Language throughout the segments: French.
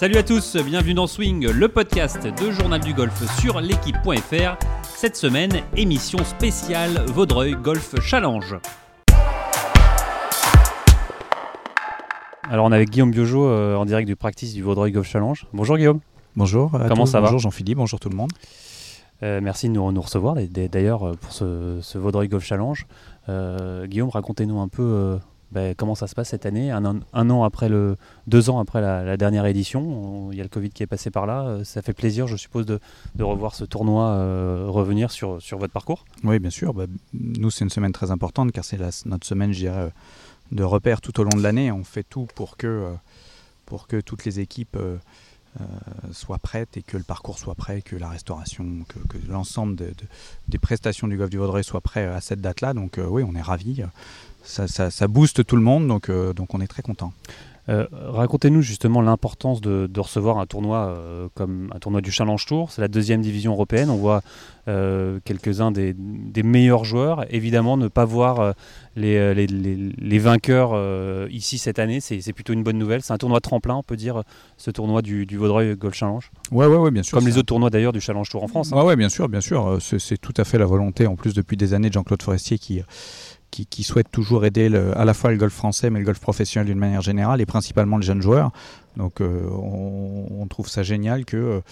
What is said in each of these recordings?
Salut à tous, bienvenue dans Swing, le podcast de Journal du Golf sur l'équipe.fr. Cette semaine, émission spéciale Vaudreuil Golf Challenge. Alors on est avec Guillaume Biojo euh, en direct du practice du Vaudreuil Golf Challenge. Bonjour Guillaume. Bonjour. à Comment tous. ça va Bonjour Jean-Philippe, bonjour tout le monde. Euh, merci de nous, nous recevoir d'ailleurs euh, pour ce, ce Vaudreuil Golf Challenge. Euh, Guillaume, racontez-nous un peu ben, comment ça se passe cette année, un, an- après le, deux ans après la, dernière édition. On- Il y a le Covid qui est passé par là. Euh, Ça fait plaisir, je suppose, de, revoir ce tournoi euh, revenir sur, sur votre parcours? Oui, bien sûr. bah, nous, c'est une semaine très importante car c'est notre semaine, je dirais, de repères tout au long de l'année. On fait tout pour que, euh, pour que toutes les équipes euh, soient prêtes et que le parcours soit prêt, que la restauration, que, l'ensemble de- de- des prestations du golf du Vaudreuil soit prêt à cette date-là. Donc, euh, oui, on est ravis. Ça, ça, ça booste tout le monde, donc, euh, donc on est très content. Euh, Racontez-nous justement l'importance de, de recevoir un tournoi euh, comme un tournoi du Challenge Tour. C'est la deuxième division européenne. On voit euh, quelques-uns des, des meilleurs joueurs. Évidemment, ne pas voir les, les- les- les vainqueurs ici cette année, c'est plutôt une bonne nouvelle. C'est un tournoi tremplin, on peut dire, ce tournoi du, du Vaudreuil Golf Challenge. Ouais, ouais, ouais, bien sûr. Comme les autres tournois d'ailleurs du Challenge Tour en France. hein. Ouais, ouais, bien sûr, bien sûr. C'est c'est tout à fait la volonté, en plus depuis des années, de Jean-Claude Forestier qui, qui, qui souhaite toujours aider le- à la fois le golf français, mais le golf professionnel d'une manière générale, et principalement les jeunes joueurs. Donc euh, on, on trouve ça génial que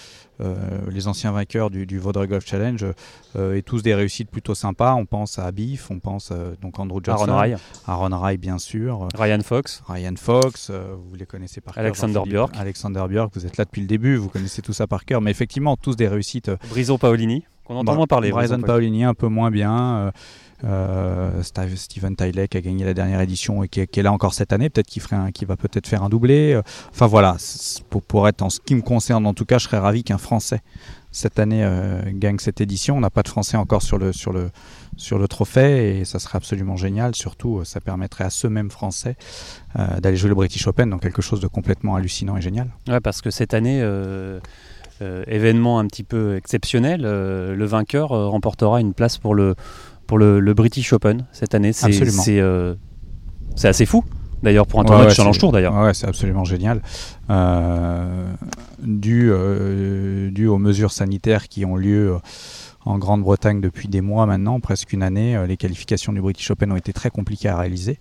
euh, les anciens vainqueurs du, du Vaudreuil Golf Challenge euh, aient tous des réussites plutôt sympas. On pense à Biff, on pense euh, donc Andrew Johnson, Aaron Rai, Aaron Rai, bien sûr, Ryan Fox. Ryan Fox, vous les connaissez par cœur. Alexander. Björk. Alexander Björk, vous êtes là depuis le début, vous connaissez tout ça par cœur. Mais effectivement, tous des réussites Brison Paolini, qu'on entend moins parler. Brison Paolini un peu moins bien. Euh, Steve- Steven Tylek a gagné la dernière édition et qui est, qui là encore cette année. Peut-être qu'il va peut-être faire un doublé. euh, Enfin voilà, pour, être en ce qui me concerne, en tout cas, je serais ravi qu'un Français cette année euh, gagne cette édition. On n'a pas de Français encore sur le sur le sur le trophée et ça serait absolument génial. Surtout, ça permettrait à ce même Français d'aller jouer le British Open, donc quelque chose de complètement hallucinant et génial. Ouais, parce que cette année, événement un petit peu exceptionnel, le vainqueur remportera une place pour le, pour le, le British Open cette année. C'est, euh, c'est assez fou, d'ailleurs, pour un tournoi ouais, Challenge Tour, d'ailleurs. Ouais, c'est absolument génial. Euh, dû, euh, dû aux mesures sanitaires qui ont lieu euh, en Grande-Bretagne depuis des mois maintenant, presque une année, les qualifications du British Open ont été très compliquées à réaliser.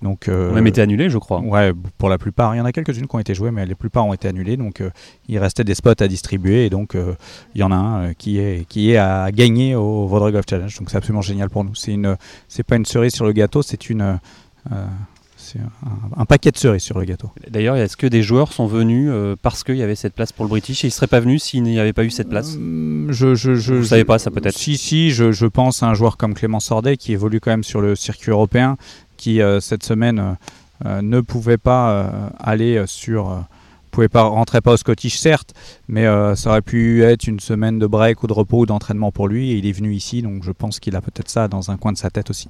Donc, euh, On même été annulé, je crois. Ouais, pour la plupart. Il y en a quelques-unes qui ont été jouées, mais la plupart ont été annulées. Donc, il restait des spots à distribuer. Et donc, il y en a un qui, est, qui est à gagner au Golf Challenge. Donc, c'est absolument génial pour nous. C'est une, c'est pas une cerise sur le gâteau, c'est une, c'est un, un paquet de cerises sur le gâteau. D'ailleurs, est-ce que des joueurs sont venus euh, parce qu'il y avait cette place pour le British et ils ne seraient pas venus s'il n'y avait pas eu cette place? Hum, je, je- savez pas, ça, peut-être Si, si, je, je pense à un joueur comme Clément Sordet qui évolue quand même sur le circuit européen, qui euh, cette semaine euh, euh, ne pouvait pas euh, aller euh, sur. euh, pouvait pas rentrer pas au Scottish certes, mais euh, ça aurait pu être une semaine de break ou de repos ou d'entraînement pour lui et il est venu ici donc je pense qu'il a peut-être ça dans un coin de sa tête aussi.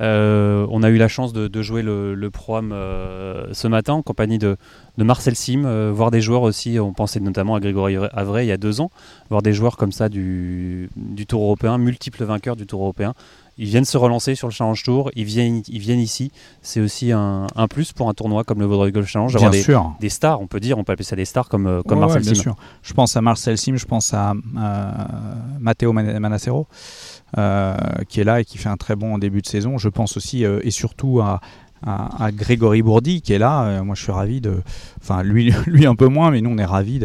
Euh, on a eu la chance de, de jouer le, le Pro-Am euh, ce matin en compagnie de, de Marcel Sim, euh, voir des joueurs aussi, on pensait notamment à Grégory Avray il y a deux ans, voir des joueurs comme ça du, du Tour européen, multiples vainqueurs du Tour européen. Ils viennent se relancer sur le Challenge Tour, ils viennent, ils viennent ici. C'est aussi un, un plus pour un tournoi comme le Vaudreuil Golf Challenge, d'avoir des, sûr. des stars, on peut dire, on peut appeler ça des stars comme, comme Ouais, Marcel ouais, bien Sim. sûr. Je pense à Marcel Sim, je pense à Matteo Man- Manassero, euh, qui est là et qui fait un très bon début de saison. Je pense aussi euh, et surtout à, Grégory Bourdi qui est là. Euh, moi, je suis ravi de. Enfin, lui, lui un peu moins, mais nous, on est ravis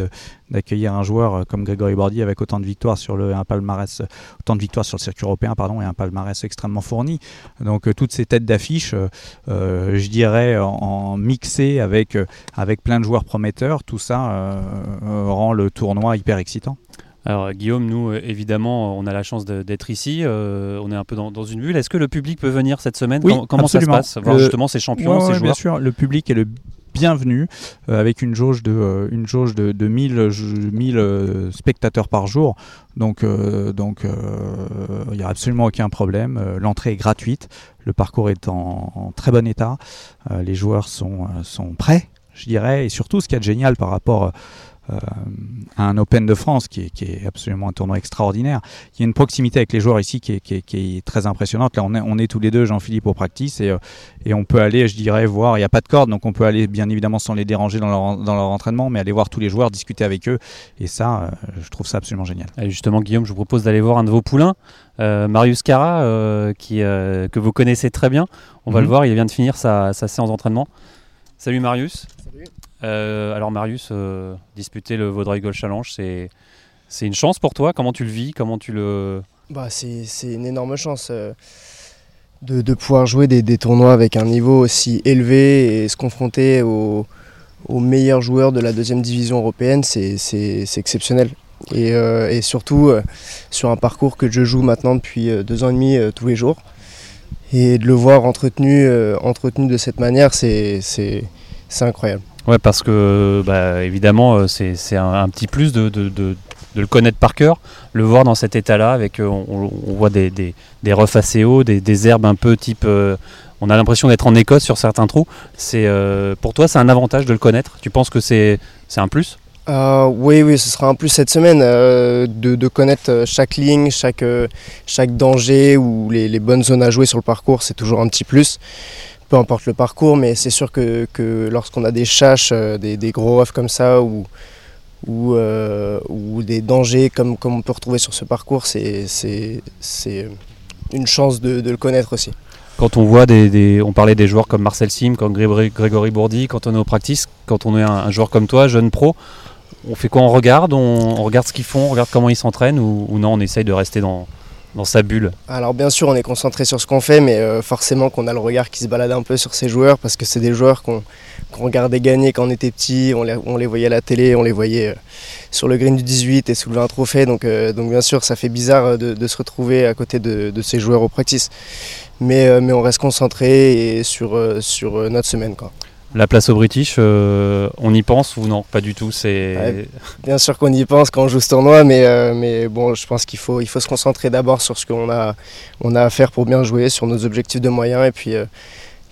d'accueillir un joueur euh, comme Grégory Bourdi avec autant de victoires sur le un autant de victoires sur le circuit européen, pardon, et un palmarès extrêmement fourni. Donc, euh, toutes ces têtes d'affiche, euh, euh, je dirais, en, en mixé avec euh, avec plein de joueurs prometteurs, tout ça euh, euh, rend le tournoi hyper excitant. Alors Guillaume, nous euh, évidemment, on a la chance d'être ici, euh, on est un peu dans, dans une bulle. Est-ce que le public peut venir cette semaine Oui, Comment absolument. ça se passe Voir Le- justement ces champions, Ouais, ces ouais, bien joueurs sûr, le public est le bienvenu euh, avec une jauge de, euh, une jauge de, de 1000, je- 1000 euh, spectateurs par jour. Donc, euh, donc euh, il n'y a absolument aucun problème. Euh, L'entrée est gratuite. Le parcours est en, en très bon état. Euh, les joueurs sont, euh, sont prêts, je dirais. Et surtout, ce qui est génial par rapport un Open de France qui est, absolument un tournoi extraordinaire. Il y a une proximité avec les joueurs ici qui est, très impressionnante. Là, on est, on est tous les deux, Jean-Philippe, au practice et, et, on peut aller, je dirais, voir. Il n'y a pas de corde, donc on peut aller bien évidemment sans les déranger dans leur, dans leur entraînement, mais aller voir tous les joueurs, discuter avec eux. Et ça, je trouve ça absolument génial. Et justement, Guillaume, je vous propose d'aller voir un de vos poulains. Marius Cara, qui, que vous connaissez très bien. On va le mhm. voir, il vient de finir sa, sa séance d'entraînement. Salut Marius. Euh, alors Marius, euh, disputer le Vaudreuil Golf Challenge, c'est, c'est une chance pour toi Comment tu le vis? Comment tu le... Bah, c'est, une énorme chance euh, de, de, pouvoir jouer des, des, tournois avec un niveau aussi élevé et se confronter aux, meilleurs joueurs de la deuxième division européenne, c'est, exceptionnel. Et, et surtout sur un parcours que je joue maintenant depuis deux ans et demi tous les jours. Et de le voir entretenu, entretenu de cette manière, c'est incroyable. Ouais, parce que bah, évidemment, euh, c'est un, petit plus de, de, de, le connaître par cœur, le voir dans cet état-là, avec euh, on, voit des, des, des refs assez hauts, des, des, herbes un peu type. Euh, on a l'impression d'être en Écosse sur certains trous. C'est pour toi, c'est un avantage de le connaître? Tu penses que c'est un plus? Oui, oui, ce sera un plus cette semaine de, de, connaître chaque ligne, chaque, chaque danger ou les, les, bonnes zones à jouer sur le parcours, c'est toujours un petit plus peu importe le parcours, mais c'est sûr que, que lorsqu'on a des châches, euh, des, gros œufs comme ça, ou, euh, ou, des dangers comme, comme on peut retrouver sur ce parcours, c'est une chance de, le connaître aussi. Quand on voit des, on parlait des joueurs comme Marcel Sim, comme Grégory Bourdi, quand on est au practice, quand on est un, joueur comme toi, jeune pro, on fait quoi? On regarde, on, regarde ce qu'ils font, on regarde comment ils s'entraînent, ou non, on essaye de rester dans, dans sa bulle Alors bien sûr, on est concentré sur ce qu'on fait, mais euh, forcément qu'on a le regard qui se balade un peu sur ces joueurs, parce que c'est des joueurs qu'on regardait gagner quand on était petit, on les, voyait à la télé, on les voyait euh, sur le green du 18 et soulever un trophée, donc, euh, donc bien sûr, ça fait bizarre de, se retrouver à côté de, ces joueurs au practice. Mais, on reste concentré sur notre semaine. Quoi. La place au British, euh, on y pense ou non? Pas du tout. C'est bien sûr qu'on y pense quand on joue ce tournoi, mais, euh, mais bon, je pense qu'il faut, il faut se concentrer d'abord sur ce qu'on a, on a à faire pour bien jouer, sur nos objectifs de moyens, et puis euh,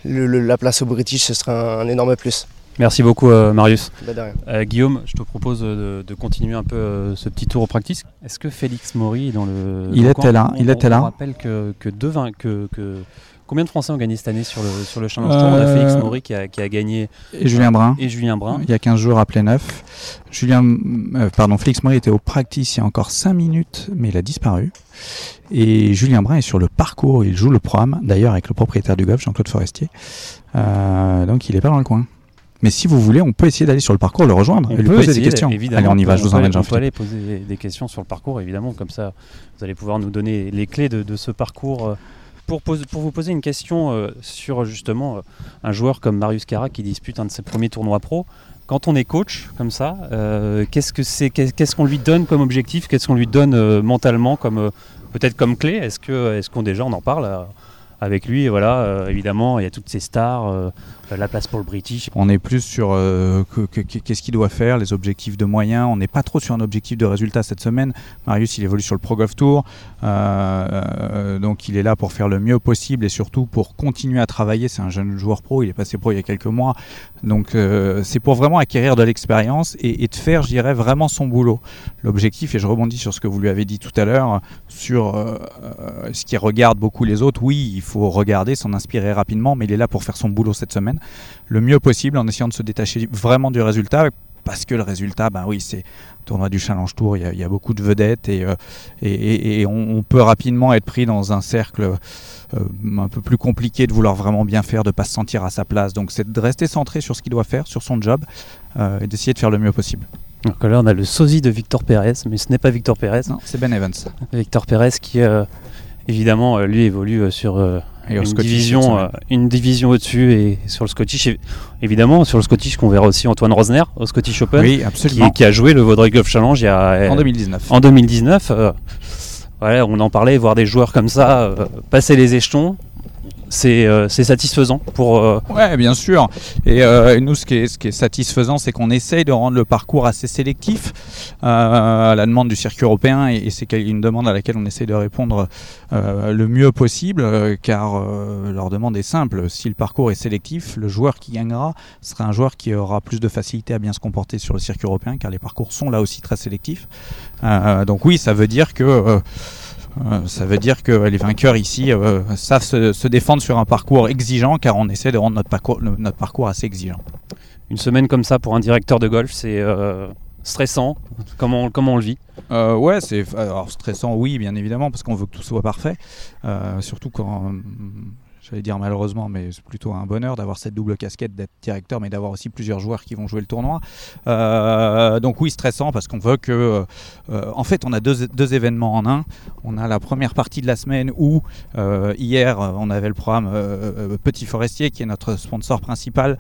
la place au British, ce sera un, énorme plus. Merci beaucoup Marius. Bah, Guillaume, je te propose de, continuer un peu ce petit tour au practice. Est-ce que Félix Maury est dans le... Il était là, il était là. On rappelle que, que, deux, que, que Combien de Français ont gagné cette année sur le, sur le Challenge Tour On a Félix Maury qui a, qui a, gagné. Et Julien Brun. Et Julien Brun. Il y a 15 jours à neuf. Julien, euh, pardon, Félix Maury était au practice il y a encore 5 minutes, mais il a disparu. Et Julien Brun est sur le parcours, il joue le programme, d'ailleurs avec le propriétaire du golf, Jean-Claude Forestier. Euh, donc il est pas dans le coin. Mais si vous voulez, on peut essayer d'aller sur le parcours, le rejoindre on et lui poser des questions. Allez, on y va, je vous emmène, jean On peut aller poser des questions sur le parcours, évidemment, comme ça, vous allez pouvoir nous donner les clés de, de ce parcours. Pour, vous poser une question euh, sur justement euh, un joueur comme Marius Cara qui dispute un de ses premiers tournois pro, quand on est coach comme ça, euh, qu'est-ce que c'est, qu'est-ce qu'on lui donne comme objectif, qu'est-ce qu'on lui donne mentalement comme peut-être comme clé? Est-ce qu'on déjà on en parle avec lui? voilà, évidemment, il y a toutes ces stars, la place pour le British. On est plus sur euh, qu'est-ce qu'il doit faire, les objectifs de moyens. On n'est pas trop sur un objectif de résultat cette semaine. Marius, il évolue sur le Pro Golf Tour, donc il est là pour faire le mieux possible et surtout pour continuer à travailler. C'est un jeune joueur pro, il est passé pro il y a quelques mois, donc c'est pour vraiment acquérir de l'expérience et, de faire, je dirais, vraiment son boulot. L'objectif, et je rebondis sur ce que vous lui avez dit tout à l'heure, sur ce qui regarde beaucoup les autres. Oui, il faut regarder, s'en inspirer rapidement, mais il est là pour faire son boulot cette semaine le mieux possible en essayant de se détacher vraiment du résultat. Parce que le résultat, ben oui, c'est tournoi du Challenge Tour, il y, a, beaucoup de vedettes et, euh, et, on, peut rapidement être pris dans un cercle euh, un peu plus compliqué de vouloir vraiment bien faire, de ne pas se sentir à sa place. Donc c'est de rester centré sur ce qu'il doit faire, sur son job euh, et d'essayer de faire le mieux possible. Donc là, on a le sosie de Victor Pérez, mais ce n'est pas Victor Pérez. Non, c'est Ben Evans. Victor Pérez qui évidemment, lui évolue sur euh, une, division, une division au-dessus et sur le Scottish. Évidemment, sur le Scottish, qu'on verra aussi Antoine Rosner au Scottish Open, oui, absolument. Qui, a joué le Vaudreuil Golf Challenge il y a, en 2019. En 2019, on en parlait, voir des joueurs comme ça passer les échelons. C'est satisfaisant pour. Ouais, bien sûr. Et nous, ce qui est, ce qui est satisfaisant, c'est qu'on essaye de rendre le parcours assez sélectif à la demande du circuit européen, et, c'est une demande à laquelle on essaye de répondre le mieux possible, car leur demande est simple. Si le parcours est sélectif, le joueur qui gagnera sera un joueur qui aura plus de facilité à bien se comporter sur le circuit européen, car les parcours sont là aussi très sélectifs. donc oui, ça veut dire que euh, ça veut dire que les vainqueurs ici euh, savent se, défendre sur un parcours exigeant car on essaie de rendre notre parcours, notre parcours assez exigeant. Une semaine comme ça pour un directeur de golf, c'est euh, stressant. Comment, comment on le vit? Ouais, c'est stressant, oui, bien évidemment, parce qu'on veut que tout soit parfait. surtout quand j'allais dire malheureusement, mais c'est plutôt un bonheur d'avoir cette double casquette d'être directeur, mais d'avoir aussi plusieurs joueurs qui vont jouer le tournoi. Euh, donc oui, stressant parce qu'on veut que... Euh, en fait, on a deux, deux, événements en un. On a la première partie de la semaine où euh, hier, on avait le programme Petit Forestier, qui est notre sponsor principal.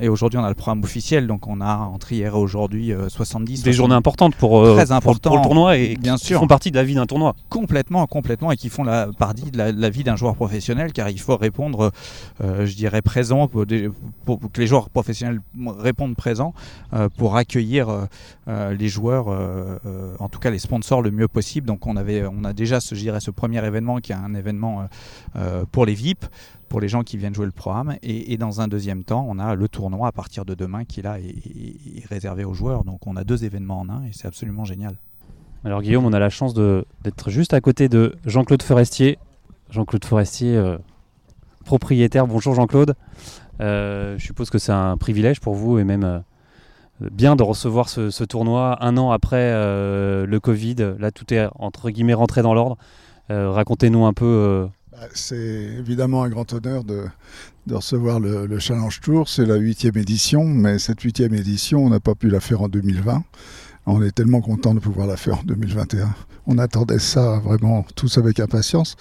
et aujourd'hui, on a le programme officiel. Donc on a entre hier et aujourd'hui 70. Des journées importantes pour, très pour, pour, le tournoi et bien qui, sûr. font partie de la vie d'un tournoi. Complètement, complètement. Et qui font la partie de la, vie d'un joueur professionnel il faut répondre, euh, je dirais, présent, pour, que les joueurs professionnels répondent présent euh, pour accueillir euh, les joueurs, en tout cas les sponsors, le mieux possible. Donc on, avait, on a déjà ce, je dirais, ce premier événement qui est un événement pour les VIP pour les gens qui viennent jouer le programme. Et, dans un deuxième temps, on a le tournoi à partir de demain qui là est, réservé aux joueurs. Donc on a deux événements en un et c'est absolument génial. Alors Guillaume, on a la chance d'être juste à côté de Jean-Claude Forestier. Jean-Claude Forestier, propriétaire. Bonjour Jean-Claude. Euh, je suppose que c'est un privilège pour vous et même euh, bien de recevoir ce, tournoi un an après euh, le Covid. Là, tout est entre guillemets rentré dans l'ordre. Racontez-nous un peu. Bah, c'est évidemment un grand honneur de, recevoir le, Challenge Tour. C'est la huitième édition, mais cette huitième édition, on n'a pas pu la faire en 2020. On est tellement content de pouvoir la faire en 2021. On attendait ça vraiment tous avec impatience,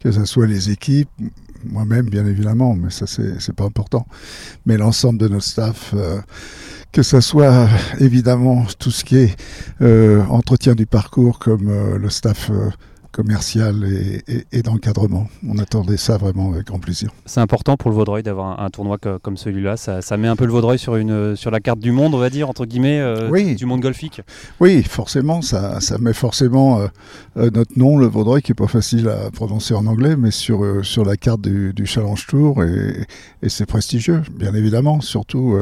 que ce soit les équipes, moi-même bien évidemment, mais ça c'est pas important. Mais l'ensemble de notre staff, euh, que ce soit évidemment tout ce qui est euh, entretien du parcours comme euh, le staff commercial et, d'encadrement. On attendait ça vraiment avec grand plaisir. C'est important pour le Vaudreuil d'avoir un, tournoi comme celui-là. Ça, met un peu le Vaudreuil sur, une, sur la carte du monde, on va dire, entre guillemets, euh, du monde golfique. Oui, forcément, ça, ça met forcément euh, euh, notre nom, le Vaudreuil, qui n'est pas facile à prononcer en anglais, mais sur, sur la carte du, Challenge Tour. Et, c'est prestigieux, bien évidemment, surtout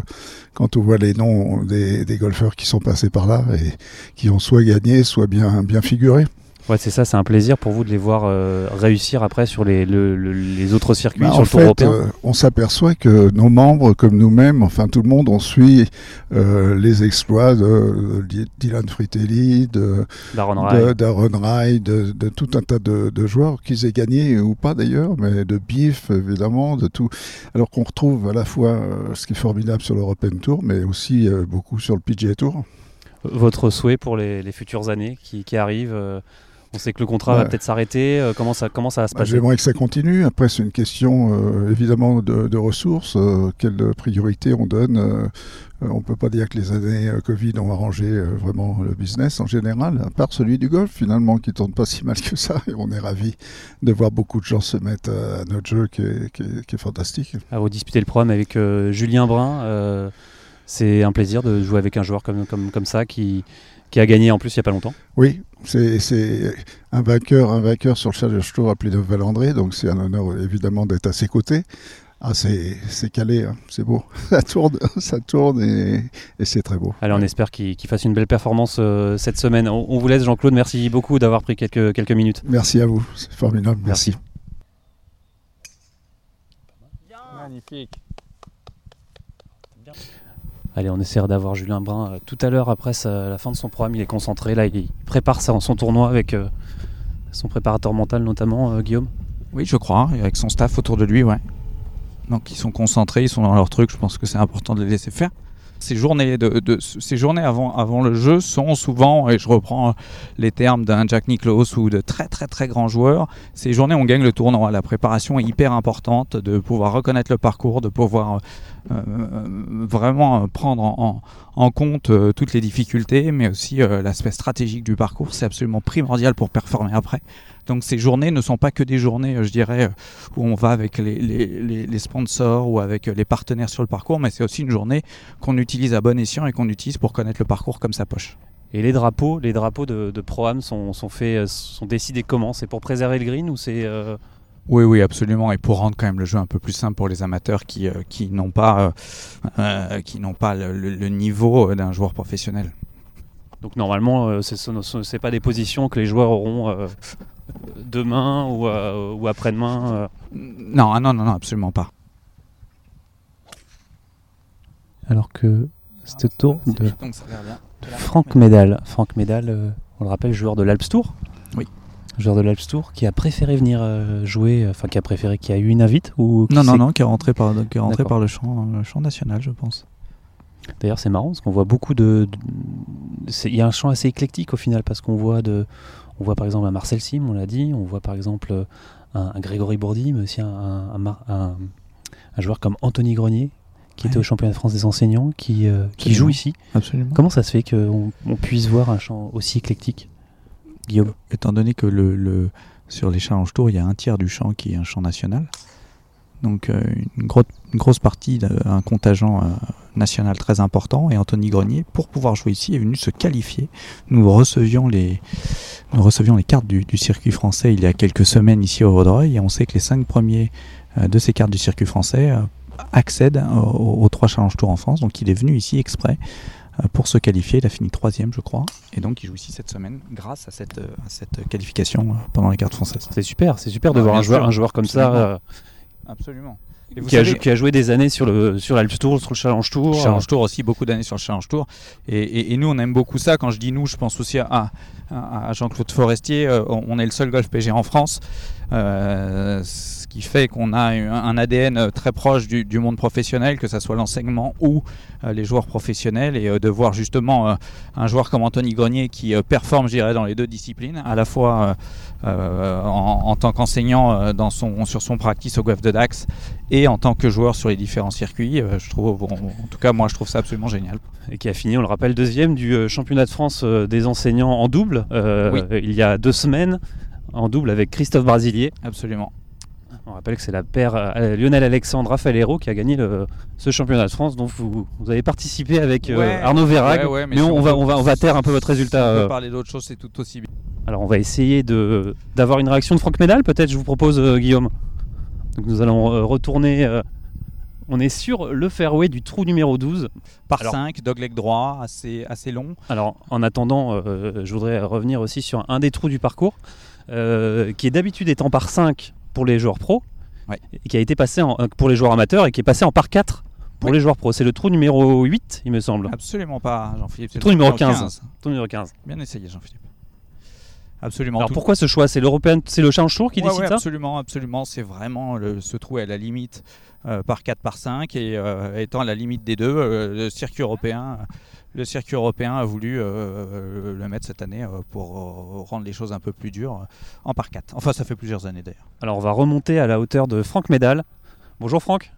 quand on voit les noms des, des golfeurs qui sont passés par là et qui ont soit gagné, soit bien, bien figuré. Ouais, c'est ça, c'est un plaisir pour vous de les voir euh, réussir après sur les, les autres circuits, bah, sur le Tour européen? Euh, on s'aperçoit que nos membres, comme nous-mêmes, enfin tout le monde, on suit euh, les exploits de, Dylan Fritelli, de Darren Rai, de, de, tout un tas de, joueurs, qu'ils aient gagné ou pas d'ailleurs, mais de Biff évidemment, de tout. Alors qu'on retrouve à la fois ce qui est formidable sur l'European Tour, mais aussi beaucoup sur le PGA Tour. Votre souhait pour les, les futures années qui, qui arrivent on sait que le contrat va peut-être s'arrêter. Euh, comment, ça, comment ça va se bah, passer J'aimerais que ça continue. Après, c'est une question euh, évidemment de, ressources. Euh, quelle priorité on donne On ne peut pas dire que les années Covid ont arrangé vraiment le business en général, à part celui du golf finalement, qui ne tourne pas si mal que ça. Et on est ravis de voir beaucoup de gens se mettre à notre jeu qui est, fantastique. À vous disputer le programme avec Julien Brun. c'est un plaisir de jouer avec un joueur comme, comme, comme ça qui, qui a gagné en plus il n'y a pas longtemps. Oui, c'est un vainqueur, un vainqueur sur le Challenge Tour appelé de Valandré, donc c'est un honneur évidemment d'être à ses côtés. Ah, c'est calé, hein. c'est beau. Ça tourne, ça tourne et, c'est très beau. Allez, on espère qu'il fasse une belle performance euh, cette semaine. On, vous laisse, Jean-Claude. Merci beaucoup d'avoir pris quelques, quelques minutes. Merci à vous, c'est formidable. Merci. Magnifique. Allez, on essaiera d'avoir Julien Brun euh, tout à l'heure après la fin de son programme. Il est concentré. Là, il prépare son, son tournoi avec euh, son préparateur mental, notamment, euh, Guillaume. Oui, je crois, avec son staff autour de lui, ouais. Donc, ils sont concentrés, ils sont dans leur truc. Je pense que c'est important de les laisser faire ces journées, avant, le jeu sont souvent, et je reprends les termes d'un Jack Nicklaus ou de très très très grands joueurs, ces journées on gagne le tournoi. La préparation est hyper importante, de pouvoir reconnaître le parcours, de pouvoir euh, euh, vraiment prendre en, en compte euh, toutes les difficultés, mais aussi l'aspect stratégique du parcours. C'est absolument primordial pour performer après. Donc ces journées ne sont pas que des journées, je dirais, où on va avec les, les, les sponsors ou avec les partenaires sur le parcours, mais c'est aussi une journée qu'on utilise à bon escient et qu'on utilise pour connaître le parcours comme sa poche. Et les drapeaux, les drapeaux de, de Pro-Am sont, sont, faits, sont décidés comment? C'est pour préserver le green ou c'est oui, oui, absolument. Et pour rendre quand même le jeu un peu plus simple pour les amateurs qui, euh, qui n'ont pas, euh, euh, qui n'ont pas le, le niveau d'un joueur professionnel. Donc normalement, ce n'est pas des positions que les joueurs auront demain ou, ou après-demain non, ah non, non, non, absolument pas. Alors que c'était tour de Franck Médal. Franck Médal, on le rappelle, joueur de l'Alps Tour joueur de l'Alps Tour, qui a préféré venir euh, jouer, enfin qui a préféré, qui a eu une invite ou Non, non, non, qui est rentré par, qui est rentré par le, champ, le champ national, je pense. D'ailleurs, c'est marrant parce qu'on voit beaucoup de. Il y a un champ assez éclectique au final parce qu'on voit de. On voit par exemple un Marcel Sim, on l'a dit. On voit par exemple un, Grégory Bourdi, mais aussi un, un, un joueur comme Anthony Grenier, qui était au championnat de France des enseignants, qui, euh, qui joue ici. Absolument. Comment ça se fait qu'on on puisse voir un champ aussi éclectique Guillaume? Étant donné que le, sur les Challenge Tours, il y a un tiers du champ qui est un champ national. Donc euh, une, grosse partie d'un contingent euh, national très important. Et Anthony Grenier, pour pouvoir jouer ici, est venu se qualifier. Nous recevions les, nous recevions les cartes du, circuit français il y a quelques semaines ici au Vaudreuil. Et on sait que les cinq premiers euh, de ces cartes du circuit français accèdent aux, aux, trois Challenge Tours en France. Donc il est venu ici exprès pour se qualifier. Il a fini troisième, je crois. Et donc, il joue ici cette semaine grâce à cette, cette qualification pendant les cartes françaises. C'est super, c'est super de voir un joueur, un joueur comme ça. Absolument. Qui a, qui, a, joué des années sur le sur l'Alps Tour, sur le Challenge Tour. Challenge Tour aussi, beaucoup d'années sur le Challenge Tour. Et, et, nous, on aime beaucoup ça. Quand je dis nous, je pense aussi à, à, Jean-Claude Forestier. On est le seul golf PG en France. Euh, qui fait qu'on a un ADN euh, très proche du, monde professionnel, que ce soit l'enseignement ou euh, les joueurs professionnels, et euh, de voir justement un joueur comme Anthony Grenier qui performe, je dirais, dans les deux disciplines, à la fois en, tant qu'enseignant dans son, sur son practice au Golf de Dax et en tant que joueur sur les différents circuits. je trouve, en tout cas, moi, je trouve ça absolument génial. Et qui a fini, on le rappelle, deuxième du championnat de France des enseignants en double il y a deux semaines en double avec Christophe Brasilier. Absolument. On rappelle que c'est la paire euh, Lionel Alexandre Raphaël Hérault qui a gagné ce championnat de France dont vous, avez participé avec euh, Arnaud Verrag. mais, on, va, on, va, on va taire un peu votre résultat. on va euh. parler d'autre chose, c'est tout aussi bien. Alors on va essayer d'avoir une réaction de Franck Médal, peut-être, je vous propose, Guillaume. Donc nous allons retourner. on est sur le fairway du trou numéro 12. Par 5, dogleg droit, assez, assez long. Alors en attendant, je voudrais revenir aussi sur un des trous du parcours, qui est d'habitude étant par 5 pour les joueurs pro, et qui a été passé en, euh, pour les joueurs amateurs et qui est passé en par 4 pour les joueurs pro. C'est le trou numéro 8, il me semble. Absolument pas, Jean-Philippe. Trou numéro 15. Trou numéro 15. Bien essayé, Jean-Philippe. Absolument. Alors pourquoi ce choix? C'est l'Européen, c'est le Challenge Tour qui décide ça? Absolument, absolument. C'est vraiment le, ce trou à la limite euh, par 4 par 5 et euh, étant à la limite des deux, le circuit européen le circuit européen a voulu euh, euh, le mettre cette année euh, pour rendre les choses un peu plus dures en par 4. Enfin, ça fait plusieurs années d'ailleurs. Alors, on va remonter à la hauteur de Franck Médal. Bonjour Franck,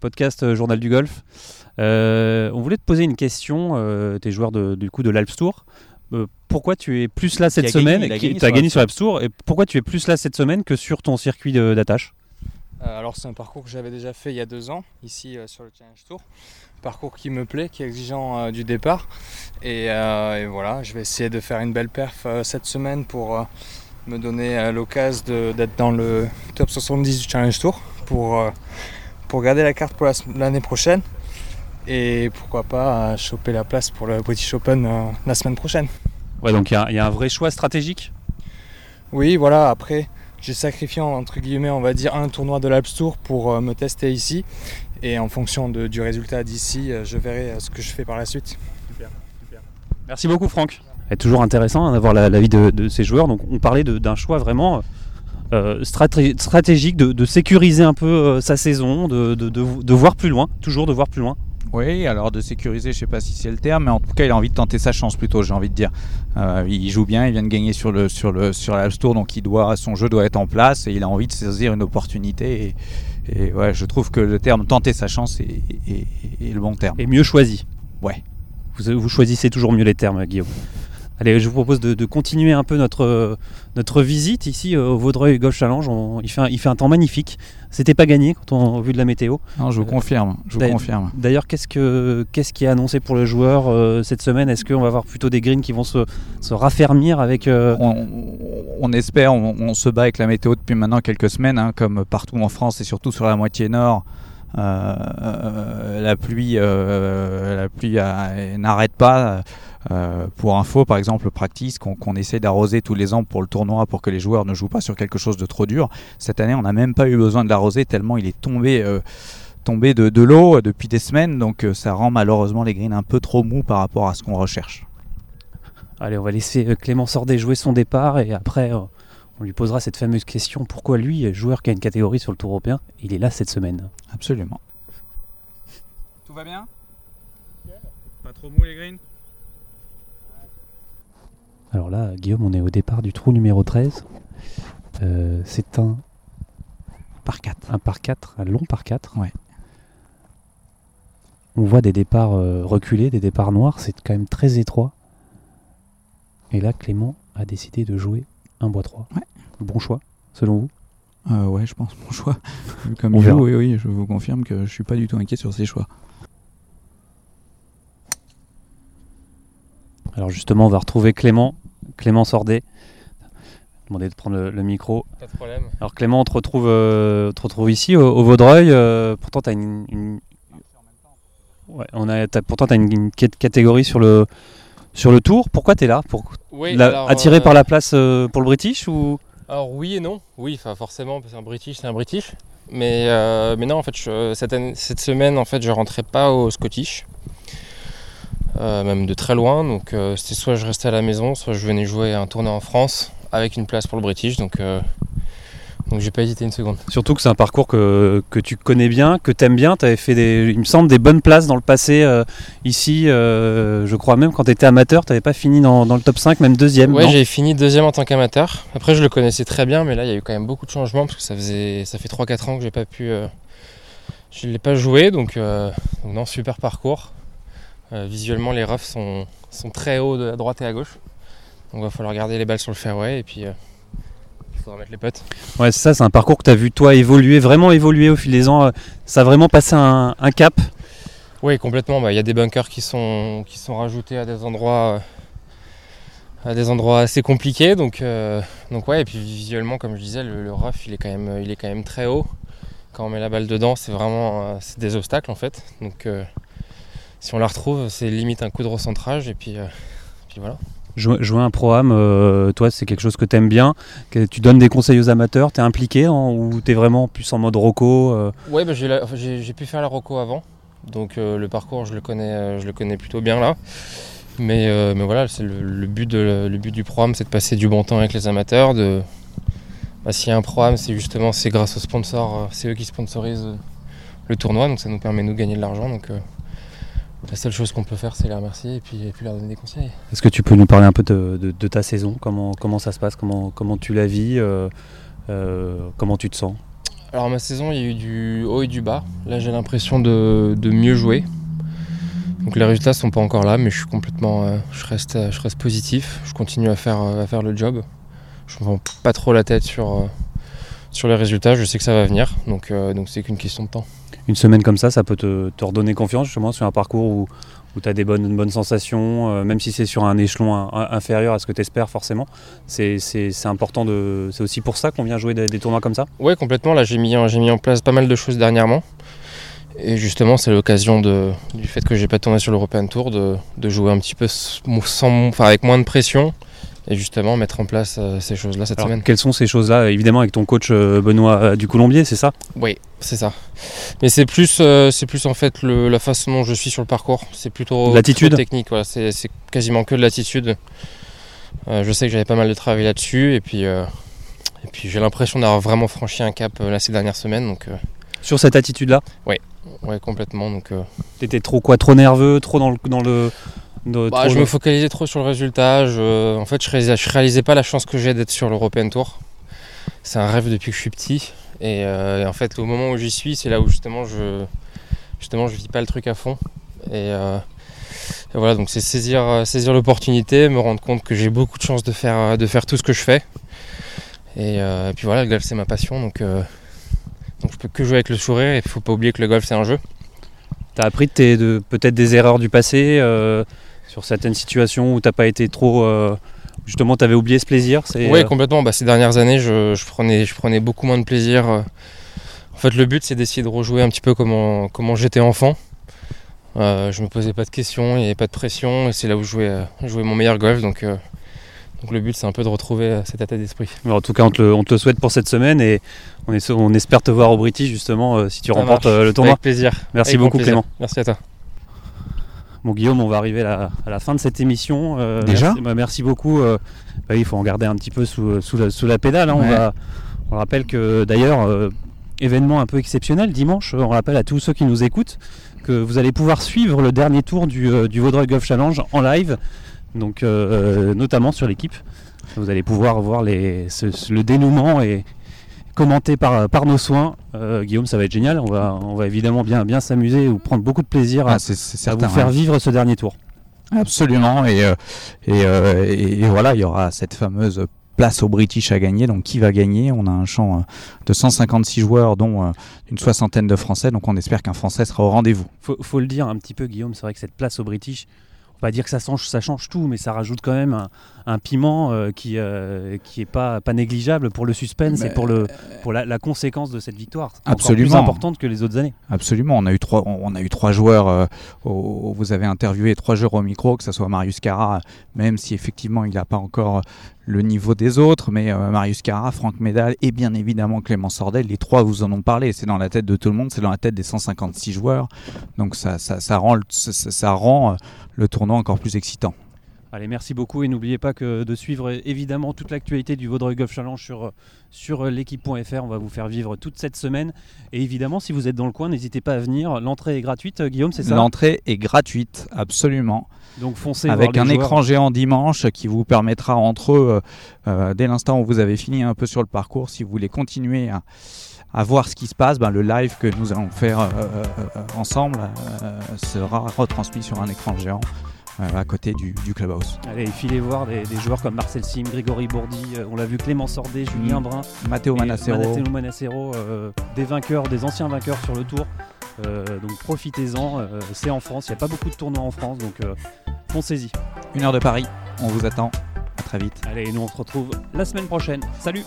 podcast Journal du Golf. on voulait te poser une question. tu es joueur de, du coup de l'Alps Tour. pourquoi tu es plus là cette semaine Tu as gagné sur l'Alps Tour. Et pourquoi tu es plus là cette semaine que sur ton circuit d'attache? Alors c'est un parcours que j'avais déjà fait il y a deux ans, ici sur le Challenge Tour parcours qui me plaît, qui est exigeant euh, du départ. Euh, et, voilà, je vais essayer de faire une belle perf euh, cette semaine pour me donner l'occasion d'être dans le top 70 du Challenge Tour pour, pour garder la carte pour l'année prochaine et pourquoi pas choper la place pour le British Open la semaine prochaine. Ouais, donc il y, a un vrai choix stratégique? Oui, voilà, après j'ai sacrifié entre guillemets on va dire un tournoi de l'Alps Tour pour me tester ici et en fonction du résultat d'ici, euh, je verrai euh, ce que je fais par la suite. Super, Merci beaucoup Franck. C'est toujours intéressant hein, d'avoir l'avis de, ces joueurs. Donc on parlait d'un choix vraiment euh, stratégique, de, sécuriser un peu sa saison, de, voir plus loin, toujours de voir plus loin. Oui, alors de sécuriser, je ne sais pas si c'est le terme, mais en tout cas, il a envie de tenter sa chance plutôt, j'ai envie de dire. il joue bien, il vient de gagner sur le sur le sur Tour, donc il doit, son jeu doit être en place et il a envie de saisir une opportunité. Et, et ouais, je trouve que le terme tenter sa chance est, le bon terme. Et mieux choisi. Ouais. Vous, vous, choisissez toujours mieux les termes, Guillaume. Allez, je vous propose de, de continuer un peu notre, notre visite ici au Vaudreuil Golf Challenge. On- il, fait un, il fait un temps magnifique. C'était pas gagné quand on, au vu de la météo. Non, je vous Euh, confirme. Je vous d'ailleurs- confirme. D'ailleurs, qu'est-ce, que, qu'est-ce qui est annoncé pour le joueur euh, cette semaine? Est-ce qu'on va avoir plutôt des greens qui vont se, se raffermir avec. euh, On, on espère, on, se bat avec la météo depuis maintenant quelques semaines, hein, comme partout en France et surtout sur la moitié nord. euh, euh, la pluie, euh, la pluie euh, n'arrête pas. Euh, pour info, par exemple, le practice qu'on essaie d'arroser tous les ans pour le tournoi pour que les joueurs ne jouent pas sur quelque chose de trop dur. Cette année, on n'a même pas eu besoin de l'arroser tellement il est tombé, euh, tombé de, de l'eau depuis des semaines. Donc euh, ça rend malheureusement les greens un peu trop mous par rapport à ce qu'on recherche. Allez, on va laisser Clément Sordet jouer son départ et après, on lui posera cette fameuse question pourquoi lui, joueur qui a une catégorie sur le Tour européen, il est là cette semaine? Absolument. Tout va bien? Pas trop mou les greens? Alors là, Guillaume, on est au départ du trou numéro 13. Euh, c'est un, Par 4. un par 4, un long par 4. Ouais. On voit des départs euh, reculés, des départs noirs, c'est quand même très étroit. Et là, Clément a décidé de jouer un bois 3. Ouais. Bon choix, selon vous? Euh, ouais, je pense mon choix. Comme joue, oui, oui, je vous confirme que je suis pas du tout inquiet sur ses choix. Alors justement, on va retrouver Clément, Clément Sordet. Demander de prendre le, le micro. Pas de problème. Alors Clément, on te retrouve, euh, on te retrouve ici au, au Vaudreuil. euh, pourtant, tu as une, une- Ouais, on a, t'as- pourtant, tu as une, une cat- catégorie sur le, sur le tour. Pourquoi tu es là? Pour, Oui, la- alors, Attiré euh, par la place pour le British ou? Alors oui et non. Oui, forcément, c'est un British, c'est un British. Mais, euh, mais non, en fait, je- cette, cette semaine, en fait, je rentrais pas au Scottish. Euh, même de très loin. Donc euh, c'était soit je restais à la maison, soit je venais jouer un tournoi en France avec une place pour le British. Donc, euh, donc j'ai pas hésité une seconde. Surtout que c'est un parcours que, que tu connais bien, que tu aimes bien. Tu avais fait, des, il me semble, des bonnes places dans le passé. euh, ici, euh, je crois même quand tu étais amateur, tu n'avais pas fini dans, dans le top 5, même deuxième. Ouais, j'ai fini deuxième en tant qu'amateur. Après, je le connaissais très bien, mais là, il y a eu quand même beaucoup de changements parce que ça faisait, ça fait 3-4 ans que j'ai pas pu, euh, je l'ai pas joué, donc, donc non, super parcours. Euh, visuellement, les roughs sont, sont très hauts de à droite et à gauche, donc il va falloir garder les balles sur le fairway et puis euh, il faudra mettre les potes. Ouais, c'est ça, c'est un parcours que tu as vu toi évoluer, vraiment évoluer au fil des ans. euh, Ça a vraiment passé un, un cap. Oui, complètement. Bah, Il y a des bunkers qui sont, qui sont rajoutés à des endroits, euh, à des endroits assez compliqués. Donc, euh, donc ouais, et puis visuellement, comme je disais, le, le rough, il est, quand même, il est quand même très haut. Quand on met la balle dedans, c'est vraiment euh, c'est des obstacles en fait. Donc, euh, si on la retrouve, c'est limite un coup de recentrage. Et puis, euh, puis voilà. Jou- Jouer un programme, euh, toi, c'est quelque chose que tu aimes bien. que tu donnes des conseils aux amateurs, tu es impliqué hein, ou tu es vraiment plus en mode roco euh, Ouais, bah, j'ai enfin, pu faire la Rocco avant. Donc euh, le parcours, je le connais, je le connais plutôt bien là. Mais, mais voilà, c'est le, le but de- le but du programme, c'est de passer du bon temps avec les amateurs. De, bah, S'il y a un programme, c'est justement c'est grâce aux sponsors, c'est eux qui sponsorisent le tournoi, donc ça nous permet nous de gagner de l'argent. Donc la seule chose qu'on peut faire, c'est les remercier et puis, et puis leur donner des conseils. Est-ce que tu peux nous parler un peu de, de- de ta saison? Comment, comment ça se passe? Comment, comment tu la vis? Euh, euh, Comment tu te sens? Alors ma saison, il y a eu du haut et du bas. Là, j'ai l'impression de, de mieux jouer. Donc les résultats sont pas encore là, mais je suis complètement, euh, je reste, je reste positif. Je continue à faire, à faire le job. Je me prends pas trop la tête sur, sur les résultats. Je sais que ça va venir, donc donc c'est qu'une question de temps. Une semaine comme ça, ça peut te, redonner confiance justement sur un parcours où, où tu as des bonnes, bonnes sensations, euh, même si c'est sur un échelon inférieur à ce que tu espères forcément. C'est important de. C'est aussi pour ça qu'on vient jouer des, tournois comme ça Ouais, complètement. Là, j'ai mis, mis en place pas mal de choses dernièrement. Et justement, c'est l'occasion du fait que j'ai pas tourné sur l'European Tour de, de jouer un petit peu sans, enfin, avec moins de pression et justement mettre en place euh, ces choses-là cette Alors, semaine. Quelles sont ces choses-là Évidemment, avec ton coach euh, Benoît euh, du Colombier, c'est ça? Oui, c'est ça. Mais c'est plus, c'est plus en fait le- la façon dont je suis sur le parcours. C'est plutôt L'attitude technique. Voilà. C'est, c'est quasiment que de l'attitude. Je sais que j'avais pas mal de travail là-dessus et puis, et puis j'ai l'impression d'avoir vraiment franchi un cap euh, là ces dernières semaines. Donc euh, Sur cette attitude-là? Ouais, complètement. Donc euh, T'étais trop quoi Trop nerveux Trop dans le. Dans le bah, je me focalisais trop sur le résultat. Je- en fait, je réalisais, je réalisais pas la chance que j'ai d'être sur l'European Tour. C'est un rêve depuis que je suis petit. Et, euh, et en fait, au moment où j'y suis, c'est là où justement je, justement, je vis pas le truc à fond. Et, euh, voilà, donc c'est saisir, saisir l'opportunité, me rendre compte que j'ai beaucoup de chance de faire, de faire tout ce que je fais. Et, puis voilà, le golf c'est ma passion, donc, donc je peux que jouer avec le sourire. Et il faut pas oublier que le golf c'est un jeu. Tu as appris de, peut-être des erreurs du passé sur certaines situations où tu n'as pas été trop justement tu avais oublié ce plaisir Oui, complètement. Bah, ces dernières années, je, prenais, je prenais beaucoup moins de plaisir. En fait, le but, c'est d'essayer de rejouer un petit peu comme, comment j'étais enfant. Euh, je me posais pas de questions, il n'y avait pas de pression, et c'est là où je jouais, euh, mon meilleur golf. Donc, euh, donc le but, c'est un peu de retrouver euh, cet état d'esprit. En tout cas, on te, le, souhaite pour cette semaine et on, on espère te voir au British justement si tu remportes le tournoi. Avec plaisir. Merci beaucoup, Clément. Merci à toi. Bon Guillaume, on va arriver à la, fin de cette émission. Déjà merci, bah, beaucoup. Bah il faut en garder un petit peu sous, la, pédale. Hein. On, va, on rappelle que d'ailleurs, événement un peu exceptionnel dimanche. On rappelle à tous ceux qui nous écoutent que vous allez pouvoir suivre le dernier tour du, euh, du Vaudreuil Golf Challenge en live, donc euh, notamment sur l'équipe. Vous allez pouvoir voir les, le dénouement et commenter par, par nos soins. Euh, Guillaume, ça va être génial. On va, on va évidemment bien, bien s'amuser ou prendre beaucoup de plaisir à, ah, vous faire vivre ce dernier tour. Absolument. Et, et, et, voilà, il y aura cette fameuse place au British à gagner. Donc qui va gagner? On a un champ euh, de 156 joueurs, dont euh, une soixantaine de Français. Donc on espère qu'un Français sera au rendez-vous. Faut, faut le dire un petit peu, Guillaume. C'est vrai que cette place au British, on va dire que ça change, ça change tout, mais ça rajoute quand même un, piment euh, qui euh, qui est pas pas négligeable pour le suspense et pour le pour la, conséquence de cette victoire. Absolument plus importante que les autres années. Absolument. On a eu trois on a eu trois joueurs. Euh, vous avez interviewé trois joueurs au micro, que ce soit Marius Carra, même si effectivement il n'a pas encore le niveau des autres, mais Marius Carra, Franck Médal et bien évidemment Clément Sordel, les trois vous en ont parlé, c'est dans la tête de tout le monde, c'est dans la tête des 156 joueurs, donc ça, ça, rend, rend le tournoi encore plus excitant. Allez, merci beaucoup et n'oubliez pas que de suivre évidemment toute l'actualité du Vaudreuil Golf Challenge sur, sur l'équipe.fr. On va vous faire vivre toute cette semaine. Et évidemment, si vous êtes dans le coin, n'hésitez pas à venir. L'entrée est gratuite, Guillaume, c'est ça? L'entrée est gratuite, absolument. Donc foncez Avec un écran géant dimanche qui vous permettra entre eux, euh, dès l'instant où vous avez fini un peu sur le parcours, si vous voulez continuer à, voir ce qui se passe, ben, le live que nous allons faire euh, euh, ensemble sera retransmis sur un écran géant euh, à côté du, clubhouse. Allez, filez voir des, joueurs comme Marcel Sim, Grégory Bourdi, euh, on l'a vu Clément Sordet, Julien mm. Brun, Matteo Manacero, Matteo Manacero euh, des vainqueurs, des anciens vainqueurs sur le tour. donc profitez-en, c'est en France, il n'y a pas beaucoup de tournois en France, donc foncez-y. Une heure de Paris, on vous attend, à très vite. Allez, nous on se retrouve la semaine prochaine. Salut